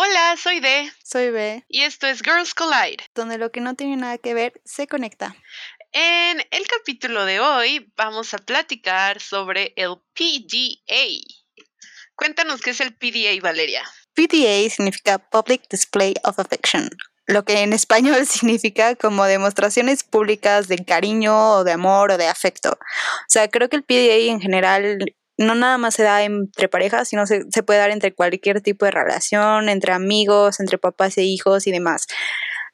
Hola, soy D. Soy B. Y esto es Girls Collide. Donde lo que no tiene nada que ver se conecta. En el capítulo de hoy vamos a platicar sobre el PDA. Cuéntanos qué es el PDA, Valeria. PDA significa Public Display of Affection, lo que en español significa como demostraciones públicas de cariño o de amor o de afecto. O sea, creo que el PDA en general no nada más se da entre parejas, sino se, se puede dar entre cualquier tipo de relación, entre amigos, entre papás e hijos y demás.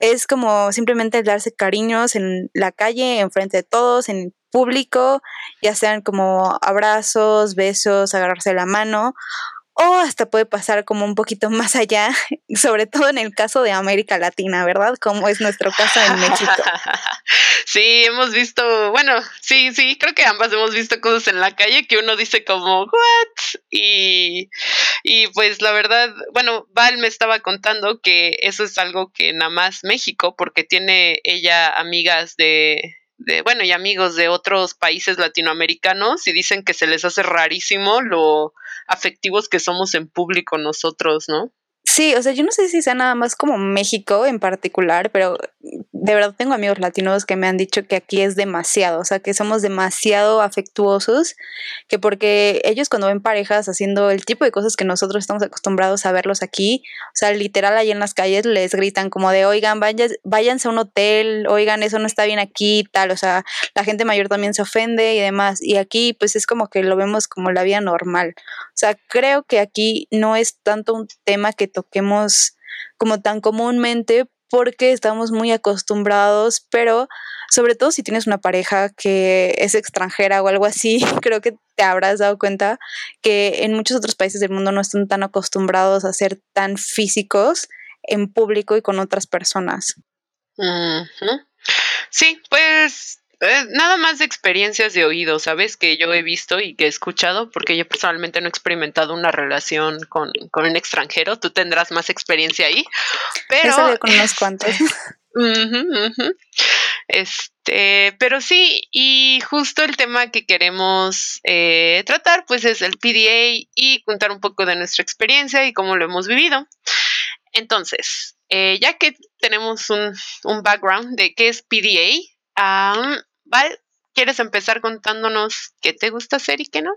Es como simplemente darse cariños en la calle, enfrente de todos, en público, ya sean como abrazos, besos, agarrarse la mano o hasta puede pasar como un poquito más allá, sobre todo en el caso de América Latina, ¿verdad? Como es nuestro caso en México. Sí, hemos visto, bueno, sí, sí, creo que ambas hemos visto cosas en la calle que uno dice como, ¿what? Y, y pues la verdad, bueno, Val me estaba contando que eso es algo que nada más México, porque tiene ella amigas de, de, bueno, y amigos de otros países latinoamericanos y dicen que se les hace rarísimo lo afectivos que somos en público nosotros, ¿no? Sí, o sea, yo no sé si sea nada más como México en particular, pero de verdad tengo amigos latinos que me han dicho que aquí es demasiado, o sea, que somos demasiado afectuosos, que porque ellos cuando ven parejas haciendo el tipo de cosas que nosotros estamos acostumbrados a verlos aquí, o sea, literal ahí en las calles les gritan como de, oigan, váyanse a un hotel, oigan, eso no está bien aquí, tal, o sea, la gente mayor también se ofende y demás, y aquí pues es como que lo vemos como la vida normal, o sea, creo que aquí no es tanto un tema que toquemos como tan comúnmente porque estamos muy acostumbrados, pero sobre todo si tienes una pareja que es extranjera o algo así, creo que te habrás dado cuenta que en muchos otros países del mundo no están tan acostumbrados a ser tan físicos en público y con otras personas. Sí, pues eh, nada más de experiencias de oído, ¿sabes? Que yo he visto y que he escuchado, porque yo personalmente no he experimentado una relación con, un extranjero. Tú tendrás más experiencia ahí. Pero. con unos cuantos. Este, pero sí, y justo el tema que queremos eh, tratar, pues es el PDA y contar un poco de nuestra experiencia y cómo lo hemos vivido. Entonces, eh, ya que tenemos un, un, background de qué es PDA, ¿quieres empezar contándonos qué te gusta hacer y qué no?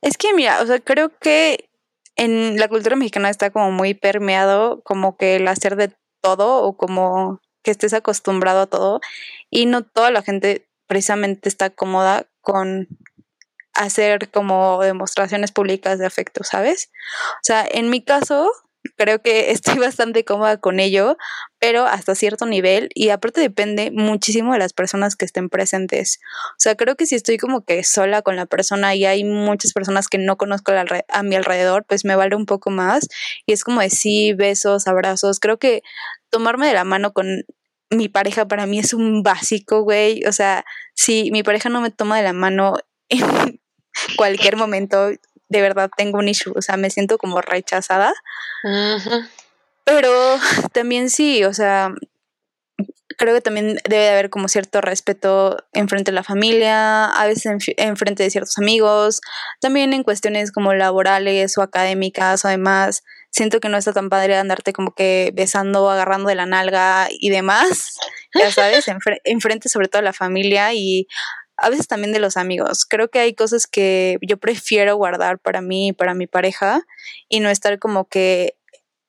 Es que mira, o sea, creo que en la cultura mexicana está como muy permeado como que el hacer de todo o como que estés acostumbrado a todo y no toda la gente precisamente está cómoda con hacer como demostraciones públicas de afecto, ¿sabes? O sea, en mi caso, creo que estoy bastante cómoda con ello, pero hasta cierto nivel y aparte depende muchísimo de las personas que estén presentes. O sea, creo que si estoy como que sola con la persona y hay muchas personas que no conozco a mi alrededor, pues me vale un poco más y es como decir besos, abrazos. Creo que tomarme de la mano con mi pareja para mí es un básico, güey. O sea, si mi pareja no me toma de la mano en cualquier momento, de verdad tengo un issue, o sea, me siento como rechazada. Pero también sí, o sea, creo que también debe de haber como cierto respeto en frente de la familia, a veces en, frente de ciertos amigos, también en cuestiones como laborales o académicas o demás. Siento que no está tan padre andarte como que besando, agarrando de la nalga y demás, ya sabes, en, frente sobre todo de la familia y a veces también de los amigos. Creo que hay cosas que yo prefiero guardar para mí y para mi pareja y no estar como que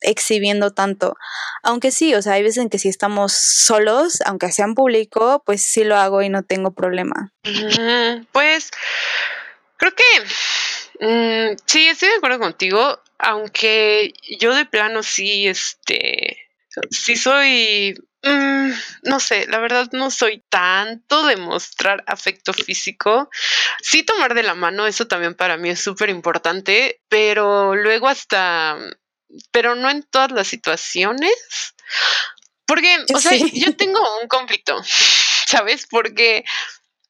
exhibiendo tanto. Aunque sí, o sea, hay veces en que si estamos solos, aunque sea en público, pues sí lo hago y no tengo problema. pues creo que mm, sí, estoy de acuerdo contigo, aunque yo de plano sí, este, sí soy Mm, no sé, la verdad no soy tanto de mostrar afecto físico. Sí tomar de la mano, eso también para mí es súper importante, pero luego hasta, pero no en todas las situaciones. Porque, o sea, yo tengo un conflicto, ¿sabes? Porque,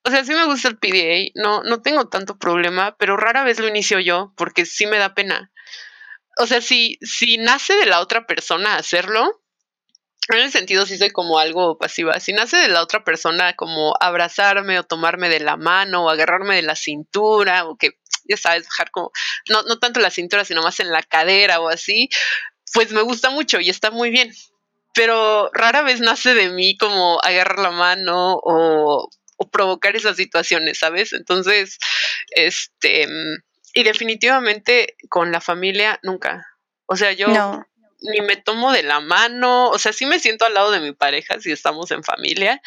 o sea, sí me gusta el PDA, no, no tengo tanto problema, pero rara vez lo inicio yo porque sí me da pena. O sea, si, si nace de la otra persona hacerlo, en ese sentido sí soy como algo pasiva. Si nace de la otra persona como abrazarme o tomarme de la mano o agarrarme de la cintura o que, ya sabes, bajar como, no, no tanto la cintura, sino más en la cadera o así, pues me gusta mucho y está muy bien. Pero rara vez nace de mí como agarrar la mano o, o provocar esas situaciones, ¿sabes? Entonces, este, y definitivamente con la familia nunca. O sea, yo ni me tomo de la mano, o sea, sí me siento al lado de mi pareja si estamos en familia,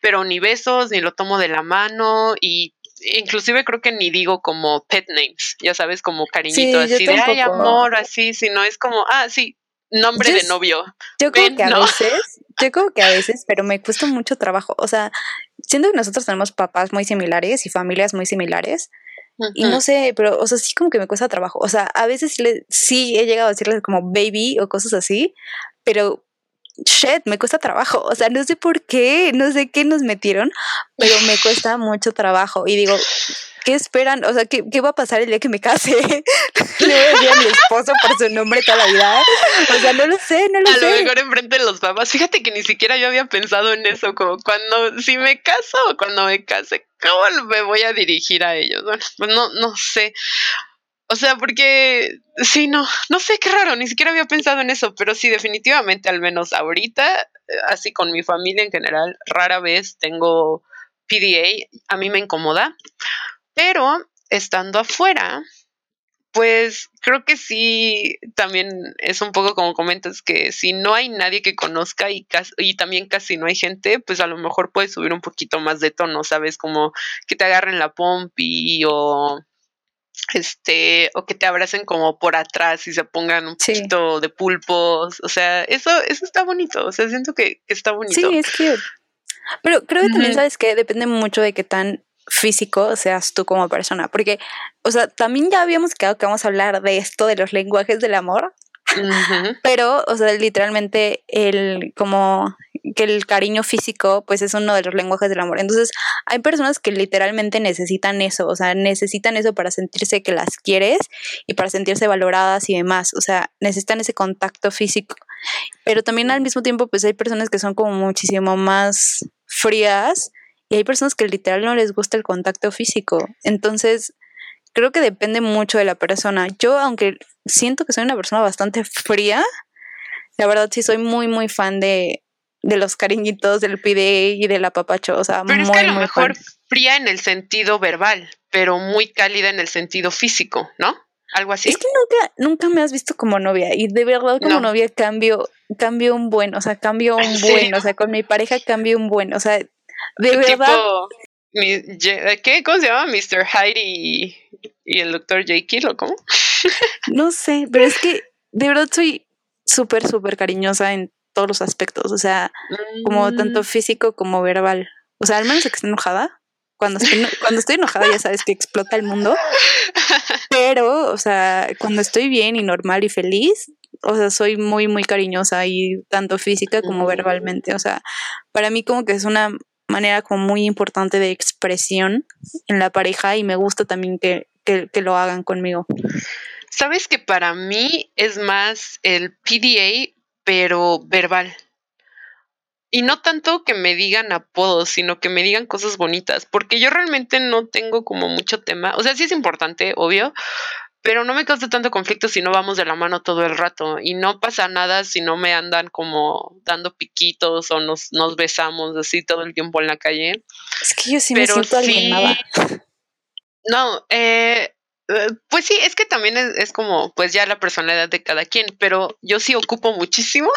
pero ni besos, ni lo tomo de la mano y inclusive creo que ni digo como pet names, ya sabes, como cariñito, así de ay amor, así, sino es como, ah, sí, nombre de novio. Yo creo que a veces, yo creo que a veces, pero me cuesta mucho trabajo. O sea, siento que nosotros tenemos papás muy similares y familias muy similares. Y no sé, pero, o sea, sí como que me cuesta trabajo. O sea, a veces sí he llegado a decirles como baby o cosas así, pero shit, me cuesta trabajo. O sea, no sé por qué, no sé qué nos metieron, pero me cuesta mucho trabajo. Y digo, ¿qué esperan? O sea, ¿qué, qué va a pasar el día que me case? Le voy a decir a mi esposo por su nombre toda la vida. O sea, no lo sé, no lo sé. A lo mejor enfrente de los papás. Fíjate que ni siquiera yo había pensado en eso, como cuando, si me caso o cuando me case, ¿cómo me voy a dirigir a ellos? Bueno, pues no, no sé. O sea, porque sí, no, no sé qué raro, ni siquiera había pensado en eso, pero sí, definitivamente, al menos ahorita, eh, así con mi familia en general, rara vez tengo PDA, a mí me incomoda, pero estando afuera, pues creo que sí, también es un poco como comentas que si no hay nadie que conozca y, y también casi no hay gente, pues a lo mejor puedes subir un poquito más de tono, ¿sabes? Como que te agarren la pompi o este, o que te abracen como por atrás y se pongan un poquito de pulpos, o sea, eso, eso está bonito, o sea, siento que, está bonito. Sí, es cute. Pero creo que también sabes que depende mucho de qué tan físico seas tú como persona, porque, o sea, también ya habíamos quedado que vamos a hablar de esto, de los lenguajes del amor, pero, o sea, literalmente el como que el cariño físico pues es uno de los lenguajes del amor. Entonces, hay personas que literalmente necesitan eso, o sea, necesitan eso para sentirse que las quieres y para sentirse valoradas y demás, o sea, necesitan ese contacto físico. Pero también al mismo tiempo pues hay personas que son como muchísimo más frías y hay personas que literal no les gusta el contacto físico. Entonces, creo que depende mucho de la persona. Yo, aunque siento que soy una persona bastante fría, la verdad sí soy muy, muy fan de, de los cariñitos, del pide y del apapacho. O sea, pero muy, es que a lo mejor fría en el sentido verbal, pero muy cálida en el sentido físico, ¿no? Algo así. Es que nunca, nunca me has visto como novia y de verdad como novia cambio, cambio un buen, o sea, cambio un buen, o sea, con mi pareja cambio un buen, o sea, de verdad. ¿Qué? ¿Cómo se llama? Mr. Heidi y, el doctor Jekyll o cómo? no sé, pero es que de verdad soy súper, súper cariñosa en todos los aspectos, o sea, como tanto mm. físico como verbal. O sea, al menos que esté enojada. Cuando estoy, cuando estoy enojada ya sabes que explota el mundo. Pero, o sea, cuando estoy bien y normal y feliz, o sea, soy muy, muy cariñosa y tanto física como mm. verbalmente. O sea, para mí como que es una manera como muy importante de expresión en la pareja y me gusta también que, que, lo hagan conmigo. Sabes que para mí es más el PDA pero verbal. Y no tanto que me digan apodos, sino que me digan cosas bonitas, porque yo realmente no tengo como mucho tema, o sea, sí es importante, obvio, pero no me causa tanto conflicto si no vamos de la mano todo el rato y no pasa nada si no me andan como dando piquitos o nos, nos besamos así todo el tiempo en la calle. Es que yo sí me siento alienada. No, eh, eh, pues sí, es que también es, como, pues ya la personalidad de cada quien, pero yo sí ocupo muchísimo,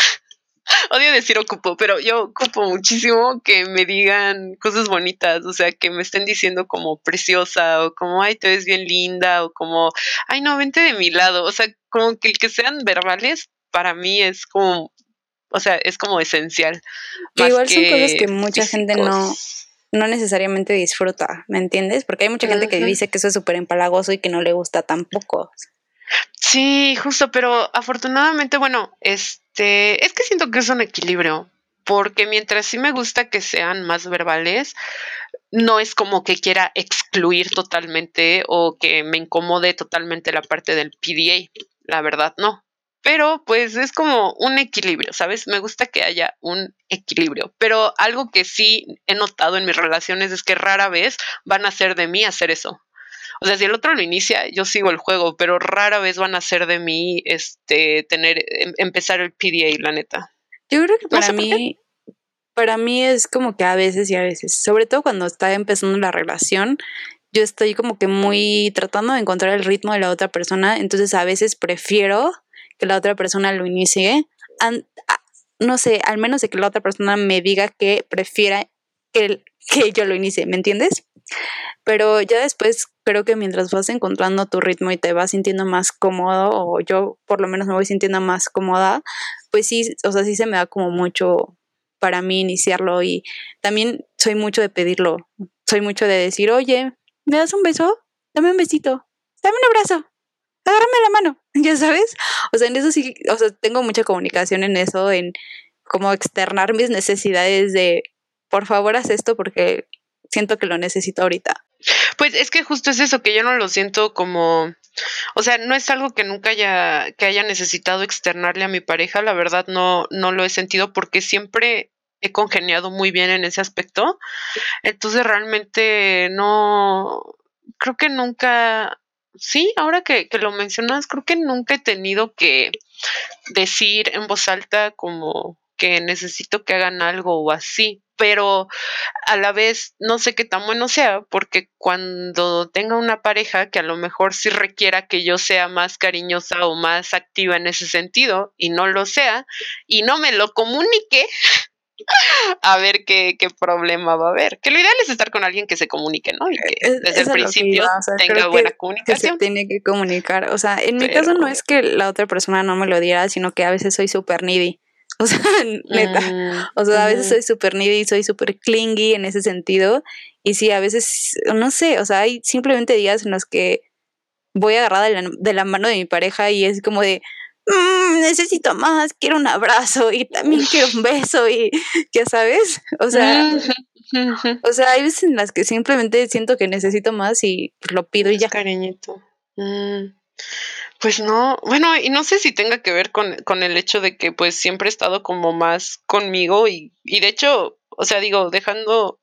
odio decir ocupo, pero yo ocupo muchísimo que me digan cosas bonitas, o sea, que me estén diciendo como preciosa o como, ay, te ves bien linda o como, ay, no, vente de mi lado, o sea, como que el que sean verbales para mí es como, o sea, es como esencial. Igual son cosas que mucha gente no no necesariamente disfruta, ¿me entiendes? Porque hay mucha gente que dice que eso es súper empalagoso y que no le gusta tampoco. Sí, justo, pero afortunadamente, bueno, este, es que siento que es un equilibrio, porque mientras sí me gusta que sean más verbales, no es como que quiera excluir totalmente o que me incomode totalmente la parte del PDA, la verdad, no pero pues es como un equilibrio, ¿sabes? Me gusta que haya un equilibrio, pero algo que sí he notado en mis relaciones es que rara vez van a hacer de mí hacer eso. O sea, si el otro lo inicia, yo sigo el juego, pero rara vez van a ser de mí este tener em, empezar el PDA, la neta. Yo creo que para mí para mí es como que a veces y a veces, sobre todo cuando está empezando la relación, yo estoy como que muy tratando de encontrar el ritmo de la otra persona, entonces a veces prefiero que la otra persona lo inicie, no sé, al menos de que la otra persona me diga que prefiera que, que yo lo inicie, ¿me entiendes? Pero ya después creo que mientras vas encontrando tu ritmo y te vas sintiendo más cómodo, o yo por lo menos me voy sintiendo más cómoda, pues sí, o sea, sí se me da como mucho para mí iniciarlo y también soy mucho de pedirlo, soy mucho de decir, oye, ¿me das un beso? Dame un besito, dame un abrazo, agárrame la mano, ya sabes. O sea, en eso sí, o sea, tengo mucha comunicación en eso, en cómo externar mis necesidades de, por favor, haz esto porque siento que lo necesito ahorita. Pues es que justo es eso, que yo no lo siento como, o sea, no es algo que nunca haya, que haya necesitado externarle a mi pareja, la verdad no, no lo he sentido porque siempre he congeniado muy bien en ese aspecto. Entonces realmente no, creo que nunca, sí, ahora que, que lo mencionas, creo que nunca he tenido que decir en voz alta como que necesito que hagan algo o así pero a la vez no sé qué tan bueno sea, porque cuando tenga una pareja que a lo mejor sí requiera que yo sea más cariñosa o más activa en ese sentido y no lo sea y no me lo comunique, a ver qué, qué, problema va a haber. Que lo ideal es estar con alguien que se comunique, ¿no? Y que desde el principio tenga buena comunicación. se tiene que comunicar. O sea, en mi caso no es que la otra persona no me lo diera, sino que a veces soy súper needy. O sea, neta. Mm, o sea, a veces soy súper needy, soy súper clingy en ese sentido. Y sí, a veces, no sé, o sea, hay simplemente días en los que voy agarrada de la, de la mano de mi pareja y es como de, mm, necesito más, quiero un abrazo y también quiero un beso y ya sabes, o sea, o sea, hay veces en las que simplemente siento que necesito más y lo pido y ya. Cariñito. Mm. Pues no, bueno, y no sé si tenga que ver con, con el hecho de que pues siempre he estado como más conmigo y, y de hecho, o sea, digo, dejando,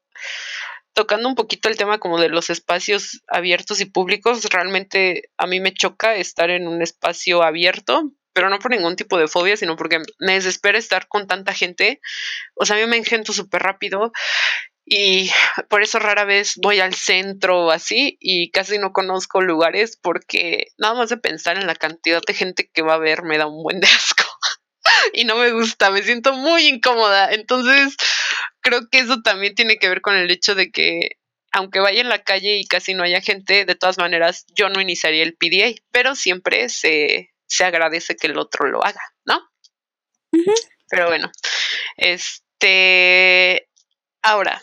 tocando un poquito el tema como de los espacios abiertos y públicos, realmente a mí me choca estar en un espacio abierto, pero no por ningún tipo de fobia, sino porque me desespera estar con tanta gente. O sea, a mí me engento súper rápido y por eso rara vez voy al centro o así y casi no conozco lugares porque nada más de pensar en la cantidad de gente que va a ver me da un buen de asco y no me gusta, me siento muy incómoda. Entonces, creo que eso también tiene que ver con el hecho de que aunque vaya en la calle y casi no haya gente, de todas maneras yo no iniciaría el PDA, pero siempre se, se agradece que el otro lo haga, ¿no? Pero bueno, este, ahora,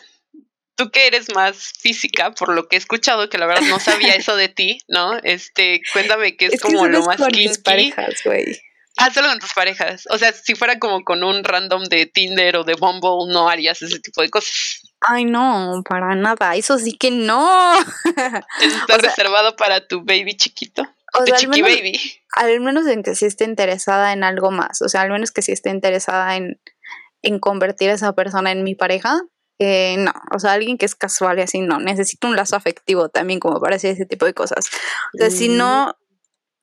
tú que eres más física, por lo que he escuchado, que la verdad no sabía eso de ti, ¿no? Este, cuéntame qué es, como lo más con parejas, güey. Ah, solo con tus parejas. O sea, si fuera como con un random de Tinder o de Bumble, no harías ese tipo de cosas. Ay, no, para nada. Eso sí que no. Está reservado para tu baby chiquito. O sea, chiqui baby. Al menos en que sí esté interesada en algo más. O sea, al menos que sí esté interesada en, en convertir a esa persona en mi pareja, no, o sea, alguien que es casual y así, no, necesito un lazo afectivo también como para hacer ese tipo de cosas. O sea, si no, mm.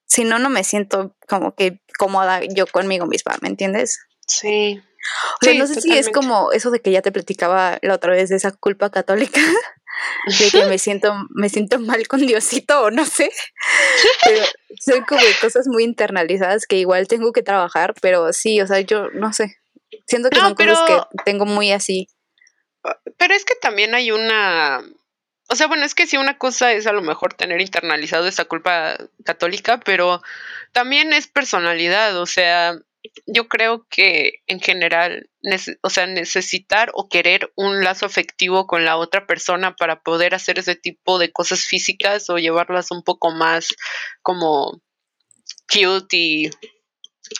si no, no me siento como que cómoda yo conmigo misma, ¿me entiendes? Sí. O sea, no sé si es como eso de que ya te platicaba la otra vez de esa culpa católica, de que me siento, me siento mal con Diosito o no sé. Pero son como cosas muy internalizadas que igual tengo que trabajar, pero sí, o sea, yo no sé. Siento que son cosas que tengo muy así pero es que también hay una, o sea, bueno, es que si una cosa es a lo mejor tener internalizado esa culpa católica, pero también es personalidad, o sea, yo creo que en general, o sea, necesitar o querer un lazo afectivo con la otra persona para poder hacer ese tipo de cosas físicas o llevarlas un poco más como cute y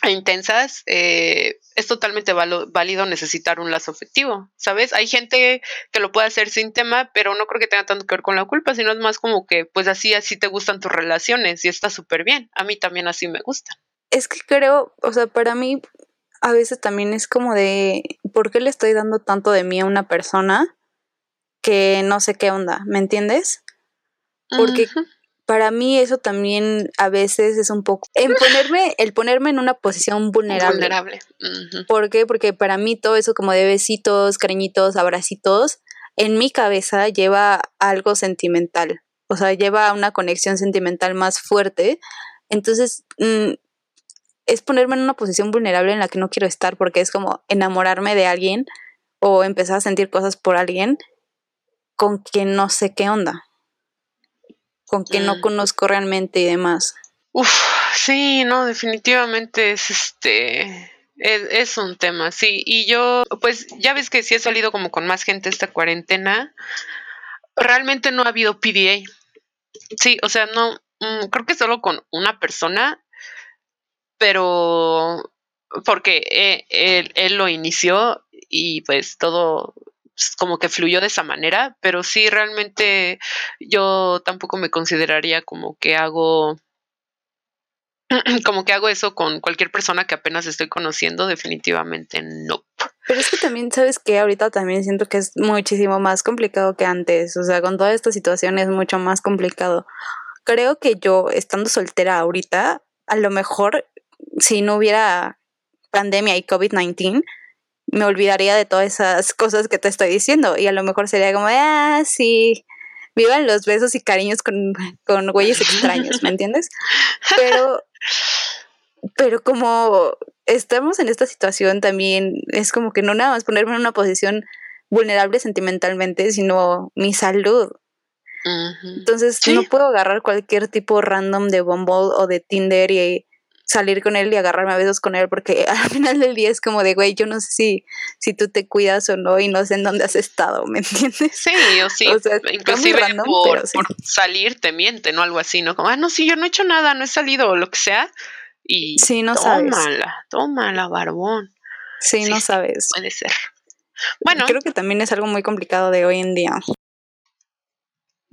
intensas, eh, es totalmente válido necesitar un lazo afectivo, ¿sabes? Hay gente que lo puede hacer sin tema, pero no creo que tenga tanto que ver con la culpa, sino es más como que, pues así, así te gustan tus relaciones y está súper bien. A mí también así me gusta. Es que creo, o sea, para mí a veces también es como de, ¿por qué le estoy dando tanto de mí a una persona que no sé qué onda? ¿Me entiendes? Porque para mí eso también a veces es un poco en ponerme el ponerme en una posición vulnerable. Vulnerable. ¿Por qué? Porque para mí todo eso como de besitos, cariñitos, abracitos, en mi cabeza lleva algo sentimental. O sea, lleva una conexión sentimental más fuerte. Entonces, mm, es ponerme en una posición vulnerable en la que no quiero estar porque es como enamorarme de alguien o empezar a sentir cosas por alguien con quien no sé qué onda con quien no conozco realmente y demás. Uf, sí, no, definitivamente es este. Es, un tema, sí. Y yo, pues ya ves que sí he salido como con más gente esta cuarentena. Realmente no ha habido PDA. Sí, o sea, no, mm, creo que solo con una persona, pero porque eh, él, él, lo inició y pues todo como que fluyó de esa manera, pero sí realmente yo tampoco me consideraría como que hago como que hago eso con cualquier persona que apenas estoy conociendo, definitivamente no. Pero es que también, ¿sabes que Ahorita también siento que es muchísimo más complicado que antes, o sea, con toda esta situación es mucho más complicado. Creo que yo, estando soltera ahorita, a lo mejor si no hubiera pandemia y COVID-19, me olvidaría de todas esas cosas que te estoy diciendo y a lo mejor sería como, ah, sí, vivan los besos y cariños con, con güeyes extraños, ¿me entiendes? Pero, pero como estamos en esta situación también, es como que no nada más ponerme en una posición vulnerable sentimentalmente, sino mi salud. Entonces no puedo agarrar cualquier tipo random de Bumble o de Tinder y salir con él y agarrarme a besos con él, porque al final del día es como de, güey, yo no sé si, si tú te cuidas o no y no sé en dónde has estado, ¿me entiendes? Sí, o sí, o sea, inclusive por, salir te miente, ¿no? Algo así, ¿no? Como, ah, no, sí, yo no he hecho nada, no he salido o lo que sea. Y sí, no tómala, sabes. tómala, barbón. Sí, no sabes. Puede ser. Bueno. Creo que también es algo muy complicado de hoy en día.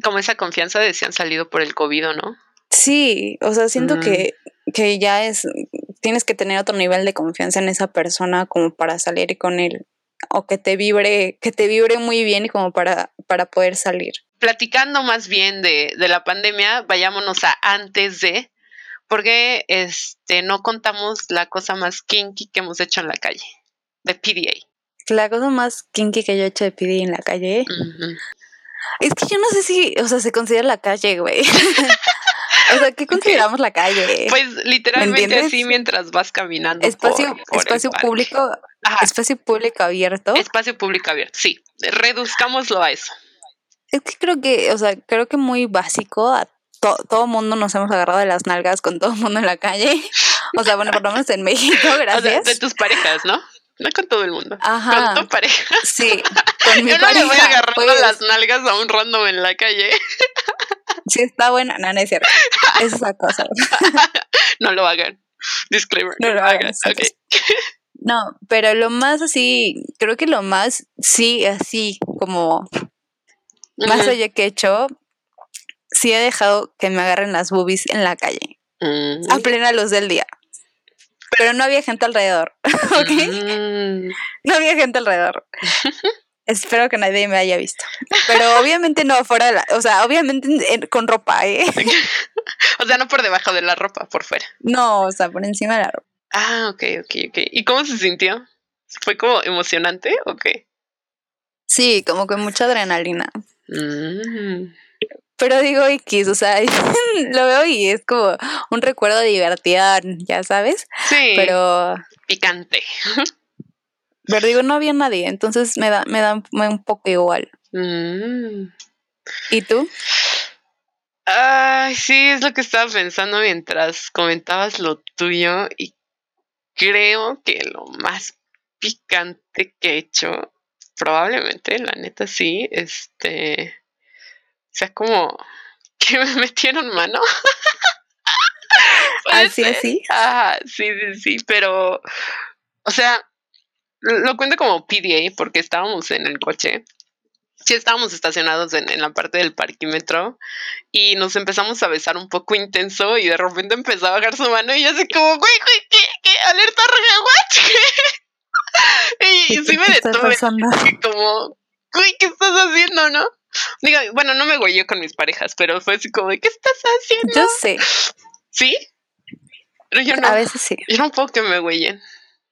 Como esa confianza de si han salido por el COVID, ¿no? Sí, o sea, siento que que ya es, tienes que tener otro nivel de confianza en esa persona como para salir con él o que te vibre, que te vibre muy bien y como para, para poder salir. Platicando más bien de, de la pandemia, vayámonos a antes de, porque este no contamos la cosa más kinky que hemos hecho en la calle, de PDA. La cosa más kinky que yo he hecho de PDA en la calle. Es que yo no sé si, o sea, se considera la calle, güey. O sea, ¿qué consideramos la calle? Pues literalmente así mientras vas caminando. Espacio, espacio público, espacio público abierto. Espacio público abierto, sí. Reduzcámoslo a eso. Es que creo que, o sea, creo que muy básico a todo mundo nos hemos agarrado de las nalgas con todo el mundo en la calle. O sea, bueno, por lo menos en México, gracias. de tus parejas, ¿no? No con todo el mundo. Ajá. Con tu pareja. Sí, con mi Yo no le voy agarrando pues. las nalgas a un random en la calle. Sí, está buena. No, no es cierto. Es esa cosa. no lo hagan. Disclaimer. No, lo hagan. Okay. No, pero lo más así, creo que lo más, sí, así como más allá que he hecho, sí he dejado que me agarren las boobies en la calle. Mm. A plena luz del día. Pero no había gente alrededor. ¿Ok? Mm. No había gente alrededor. Espero que nadie me haya visto. Pero obviamente no fuera de la, o sea, obviamente con ropa, ¿eh? o sea, no por debajo de la ropa, por fuera. No, o sea, por encima de la ropa. Ah, ok, ok, ok. ¿Y cómo se sintió? ¿Fue como emocionante o qué? Sí, como con mucha adrenalina. Mm. Pero digo X, o sea, lo veo y es como un recuerdo divertido, ya sabes. Sí. Pero. Picante. Pero digo, no había nadie, entonces me da, me da un poco igual. Mm. ¿Y tú? Ay, sí, es lo que estaba pensando mientras comentabas lo tuyo y creo que lo más picante que he hecho, probablemente, la neta sí, este, o sea, como que me metieron mano. así, así. Ah, sí, sí, sí, pero, o sea, lo cuento como PDA porque estábamos en el coche. Sí, estábamos estacionados en, la parte del parquímetro y nos empezamos a besar un poco intenso y de repente empezó a bajar su mano y yo así como, güey, güey, ¿qué? ¿Qué? ¿Alerta roja, y, y sí me detuve como, güey, ¿qué estás haciendo, no? Digo, bueno, no me güeyé con mis parejas, pero fue así como ¿qué estás haciendo? Yo sé. ¿Sí? Pero yo no. A veces sí. Yo no puedo que me güeyen.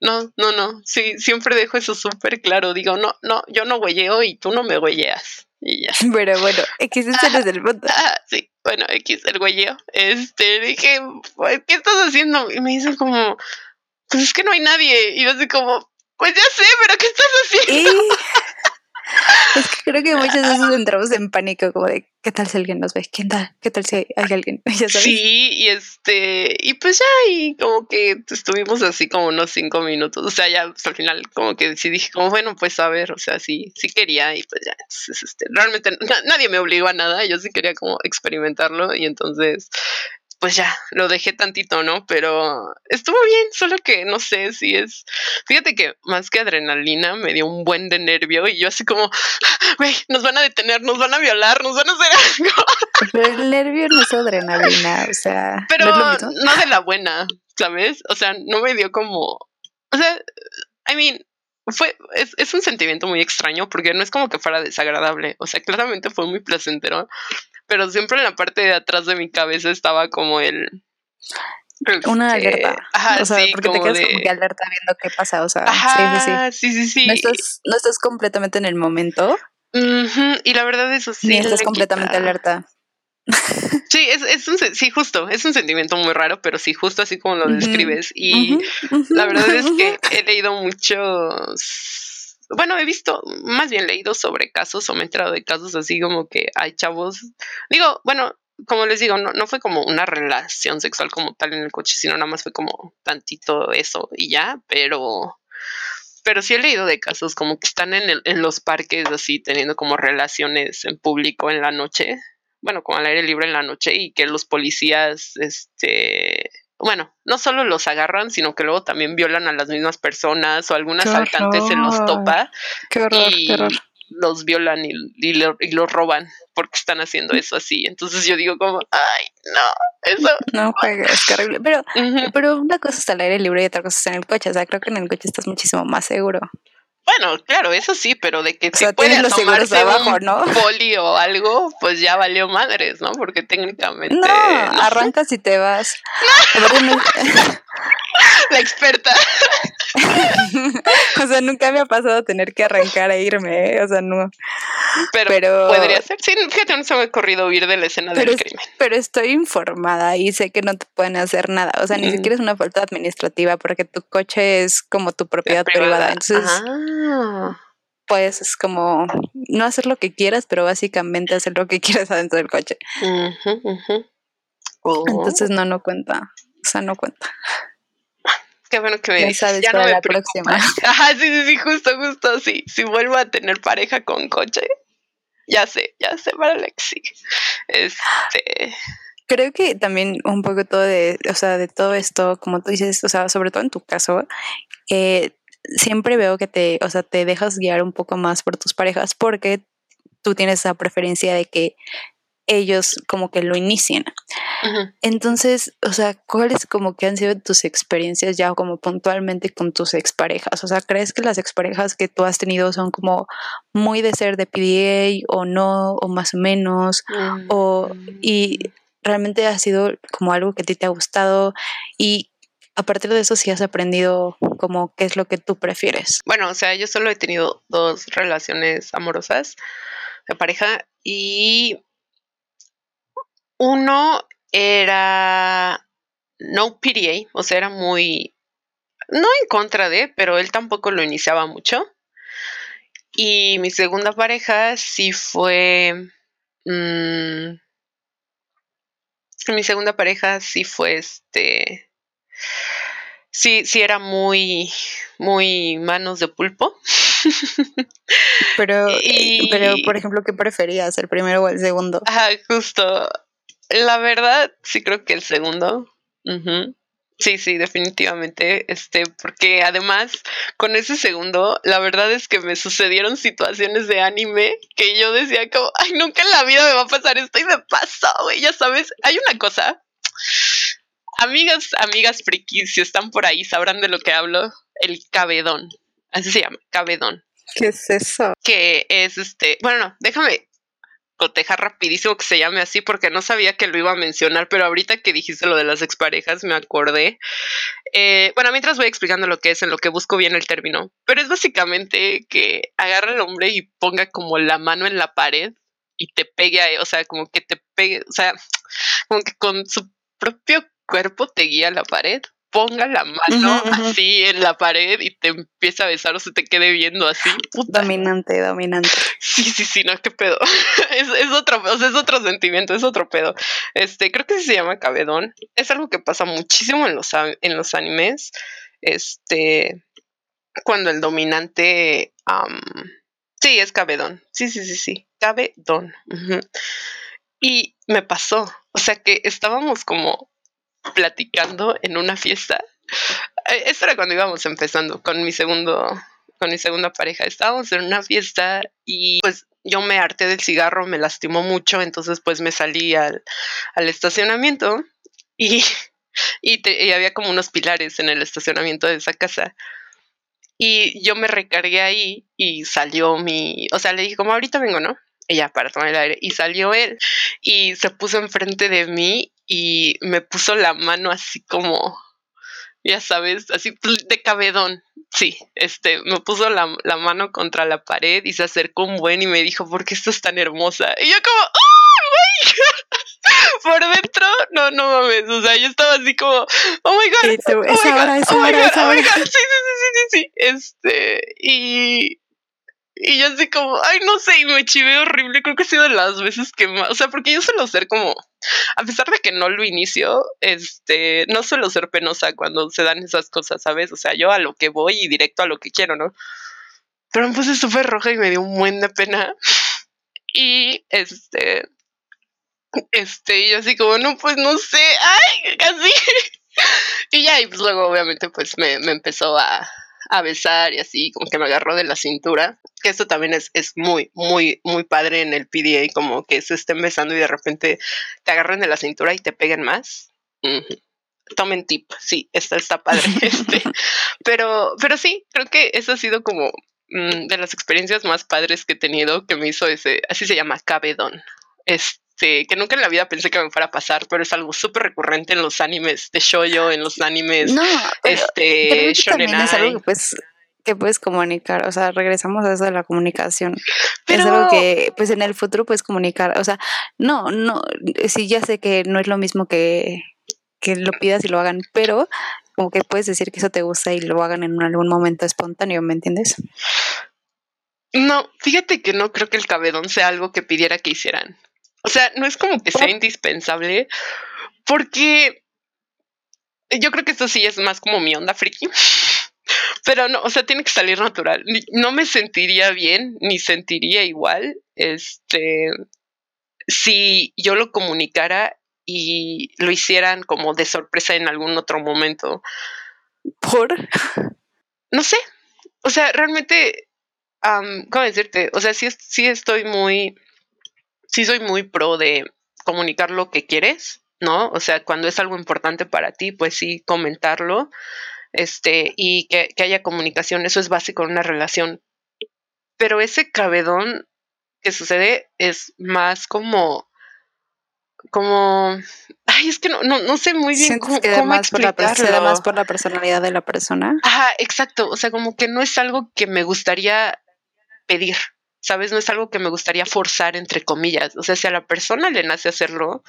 No, no, no. Sí, siempre dejo eso súper claro. Digo, no, no, yo no güeyeo y tú no me güeyeas. Y ya. Pero bueno, X es el punto. Ah, sí, bueno, X el güeyeo. Este, dije, ¿qué estás haciendo? Y me dice como, pues es que no hay nadie. Y yo así como, pues ya sé, pero ¿qué estás haciendo? Y es que creo que muchas veces entramos en pánico, como de ¿qué tal si alguien nos ve? ¿Quién tal? ¿Qué tal si hay alguien? Sí, y este, y pues ya, y como que estuvimos así como unos cinco minutos. O sea, ya al final como que sí dije, como bueno, pues a ver, o sea, sí, sí quería, y pues ya, este, realmente na- nadie me obligó a nada, yo sí quería como experimentarlo, y entonces pues ya, lo dejé tantito, ¿no? Pero estuvo bien, solo que no sé si es. Fíjate que más que adrenalina me dio un buen de nervio y yo así como, güey, nos van a detener, nos van a violar, nos van a hacer algo. Pero el nervio no es adrenalina, o sea, Pero no de la buena, ¿sabes? O sea, no me dio como. O sea, I mean. Fue, es, es un sentimiento muy extraño porque no es como que fuera desagradable. O sea, claramente fue muy placentero, pero siempre en la parte de atrás de mi cabeza estaba como el. Una este, alerta. Ajá, o sea, sí, porque te quedas de- como que alerta viendo qué pasa, o sea, Ajá, sí, sí, sí, sí, sí. sí. No estás, no estás completamente en el momento, Ujú, Y la verdad eso sí. ni estás le completamente quita. alerta. Sí, es, es un, sí, justo, es un sentimiento muy raro, pero sí, justo así como lo describes. Y la verdad es que he leído muchos, bueno, he visto, más bien leído sobre casos o me he enterado de casos así como que hay chavos, digo, bueno, como les digo, no, no fue como una relación sexual como tal en el coche, sino nada más fue como tantito eso y ya, pero... Pero sí he leído de casos como que están en, el- en los parques así teniendo como relaciones en público en la noche, bueno, como al aire libre en la noche y que los policías, este, bueno, no solo los agarran, sino que luego también violan a las mismas personas o algún ¡Qué asaltante se los topa Qué horror, y qué horror. los violan y, y, lo- y los roban porque están haciendo eso así. Entonces yo digo como, ay, no, eso... No juegues, qué horrible. Pero, pero una cosa es al aire libre y otra cosa es en el coche. O sea, creo que en el coche estás muchísimo más seguro. Bueno, claro, eso sí, pero de que O si sea, los abajo, un ¿no? poli o algo, pues ya valió madres, ¿no? Porque técnicamente... No, no sé, arrancas y te vas. No- la experta. o sea, nunca me ha pasado tener que arrancar e irme, ¿eh? o sea, no. Pero, Pero- podría ser. Sí, fíjate, no se me ha ocurrido huir de la escena Pero, del es- crimen. pero estoy informada y sé que no te pueden hacer nada. O sea, ni Mm. siquiera es una falta administrativa porque tu coche es como tu propiedad privada. Entonces, Ah. puedes es como no hacer lo que quieras, pero básicamente hacer lo que quieras adentro del coche. Oh, Entonces, no, no cuenta. O sea, no cuenta. qué bueno que me ya dices, sabes ya no me la preocupa. próxima. Ajá, sí, sí, sí, justo, justo, sí. Si vuelvo a tener pareja con coche, ya sé, ya sé para la que sigue. Este, Creo que también un poco todo de, o sea, de todo esto, como tú dices, o sea, sobre todo en tu caso, eh, siempre veo que te, o sea, te dejas guiar un poco más por tus parejas porque tú tienes esa preferencia de que ellos como que lo inicien. ujú. Entonces, o sea, ¿cuáles como que han sido tus experiencias ya como puntualmente con tus exparejas? O sea, ¿crees que las exparejas que tú has tenido son como muy de ser de PDA o no, o más o menos? O- y realmente ha sido como algo que a ti te ha gustado y a partir de eso sí has aprendido como qué es lo que tú prefieres. Bueno, o sea, yo solo he tenido dos relaciones amorosas de pareja y uno era no PDA, o sea, era muy, no en contra de, pero él tampoco lo iniciaba mucho. Y mi segunda pareja sí fue, mm, mi segunda pareja sí fue este, sí, sí era muy, muy manos de pulpo. Pero, Y- pero por ejemplo, ¿qué preferías, el primero o el segundo? Ajá, justo. La verdad, sí creo que el segundo. Sí, sí, definitivamente. Este, porque además, con ese segundo, la verdad es que me sucedieron situaciones de anime que yo decía como, ay, nunca en la vida me va a pasar esto y me pasó, güey. Ya sabes, hay una cosa. Amigas, amigas frikis, si están por ahí, sabrán de lo que hablo. El cabedón. Así se llama, cabedón ¿Qué es eso? que es este, bueno, no, déjame, cotejar rapidísimo que se llame así porque no sabía que lo iba a mencionar, pero ahorita que dijiste lo de las exparejas me acordé. Eh, bueno, mientras voy explicando lo que es, en lo que busco bien el término, pero es básicamente que agarra al hombre y ponga como la mano en la pared y te pegue, a, o sea, como que te pegue, o sea, como que con su propio cuerpo te guía a la pared ponga la mano así en la pared y te empieza a besar o se te quede viendo así. Dominante, dominante. Sí, sí, sí, no, qué pedo. es, es, otro, o sea, es otro sentimiento, es otro pedo. Este, creo que se llama cabedón. Es algo que pasa muchísimo en los, en los animes. Este, cuando el dominante, sí, es cabedón. Sí, sí, sí, sí, cabedón. Y me pasó, o sea que estábamos como platicando en una fiesta. Eh, esto era cuando íbamos empezando con mi segundo, con mi segunda pareja. Estábamos en una fiesta y pues yo me harté del cigarro, me lastimó mucho, entonces pues me salí al, estacionamiento y, y, había como unos pilares en el estacionamiento de esa casa. Y yo me recargué ahí y salió mi, o sea, le dije como ahorita vengo, ¿no? ella para tomar el aire y salió él y se puso enfrente de mí y me puso la mano así como, ya sabes, así pues, de cabedón. Sí, este, me puso la, mano contra la pared y se acercó un buen y me dijo, ¿por qué estás tan hermosa? Y yo como, ¡oh, güey! Por dentro, no, no mames, o sea, yo estaba así como, oh my god, oh my god, oh my god, oh my god, sí, sí, sí, sí, sí, este, y, y yo así como, ay, no sé, y me chivé horrible. Creo que ha sido de las veces que más, o sea, porque yo suelo ser como, a pesar de que no lo inicio, este, no suelo ser penosa cuando se dan esas cosas, ¿sabes? O sea, yo a lo que voy y directo a lo que quiero, ¿no? Pero me puse súper roja y me dio un buen de pena. Y este, este, y yo así como, no, pues no sé, ay, casi. y ya, y pues luego obviamente pues me, me empezó a, a besar y así, como que me agarró de la cintura. Que esto también es, es muy, muy, muy padre en el PDA, como que se estén besando y de repente te agarren de la cintura y te peguen más. Tomen tip, sí, esta está padre. este. pero, pero sí, creo que eso ha sido como mm, de las experiencias más padres que he tenido, que me hizo ese, así se llama, cabedón. Este este, que nunca en la vida pensé que me fuera a pasar, pero es algo súper recurrente en los animes de shoyo, en los animes no, este, también es algo que puedes, que puedes comunicar, o sea, regresamos a eso de la comunicación. Pero... Es algo que pues en el futuro puedes comunicar, o sea, no, no, sí ya sé que no es lo mismo que, que lo pidas y lo hagan, pero como que puedes decir que eso te gusta y lo hagan en algún momento espontáneo, ¿me entiendes? No, fíjate que no creo que el cabedón sea algo que pidiera que hicieran. O sea, no es como que sea indispensable, porque yo creo que esto sí es más como mi onda friki. Pero no, o sea, tiene que salir natural. No me sentiría bien, ni sentiría igual, este, si yo lo comunicara y lo hicieran como de sorpresa en algún otro momento. ¿Por? No sé. O sea, realmente, ¿cómo decirte? O sea, sí, sí estoy muy sí soy muy pro de comunicar lo que quieres, ¿no? O sea, cuando es algo importante para ti, pues sí, comentarlo, este, y que, haya comunicación, eso es básico en una relación. Pero ese cabedón que sucede es más como, como, ay, es que no, no, no sé muy bien cómo, que más por la, más por la personalidad de la persona. Ajá, exacto, o sea, como que no es algo que me gustaría pedir, ¿sabes? No es algo que me gustaría forzar, entre comillas. O sea, si a la persona le nace hacerlo,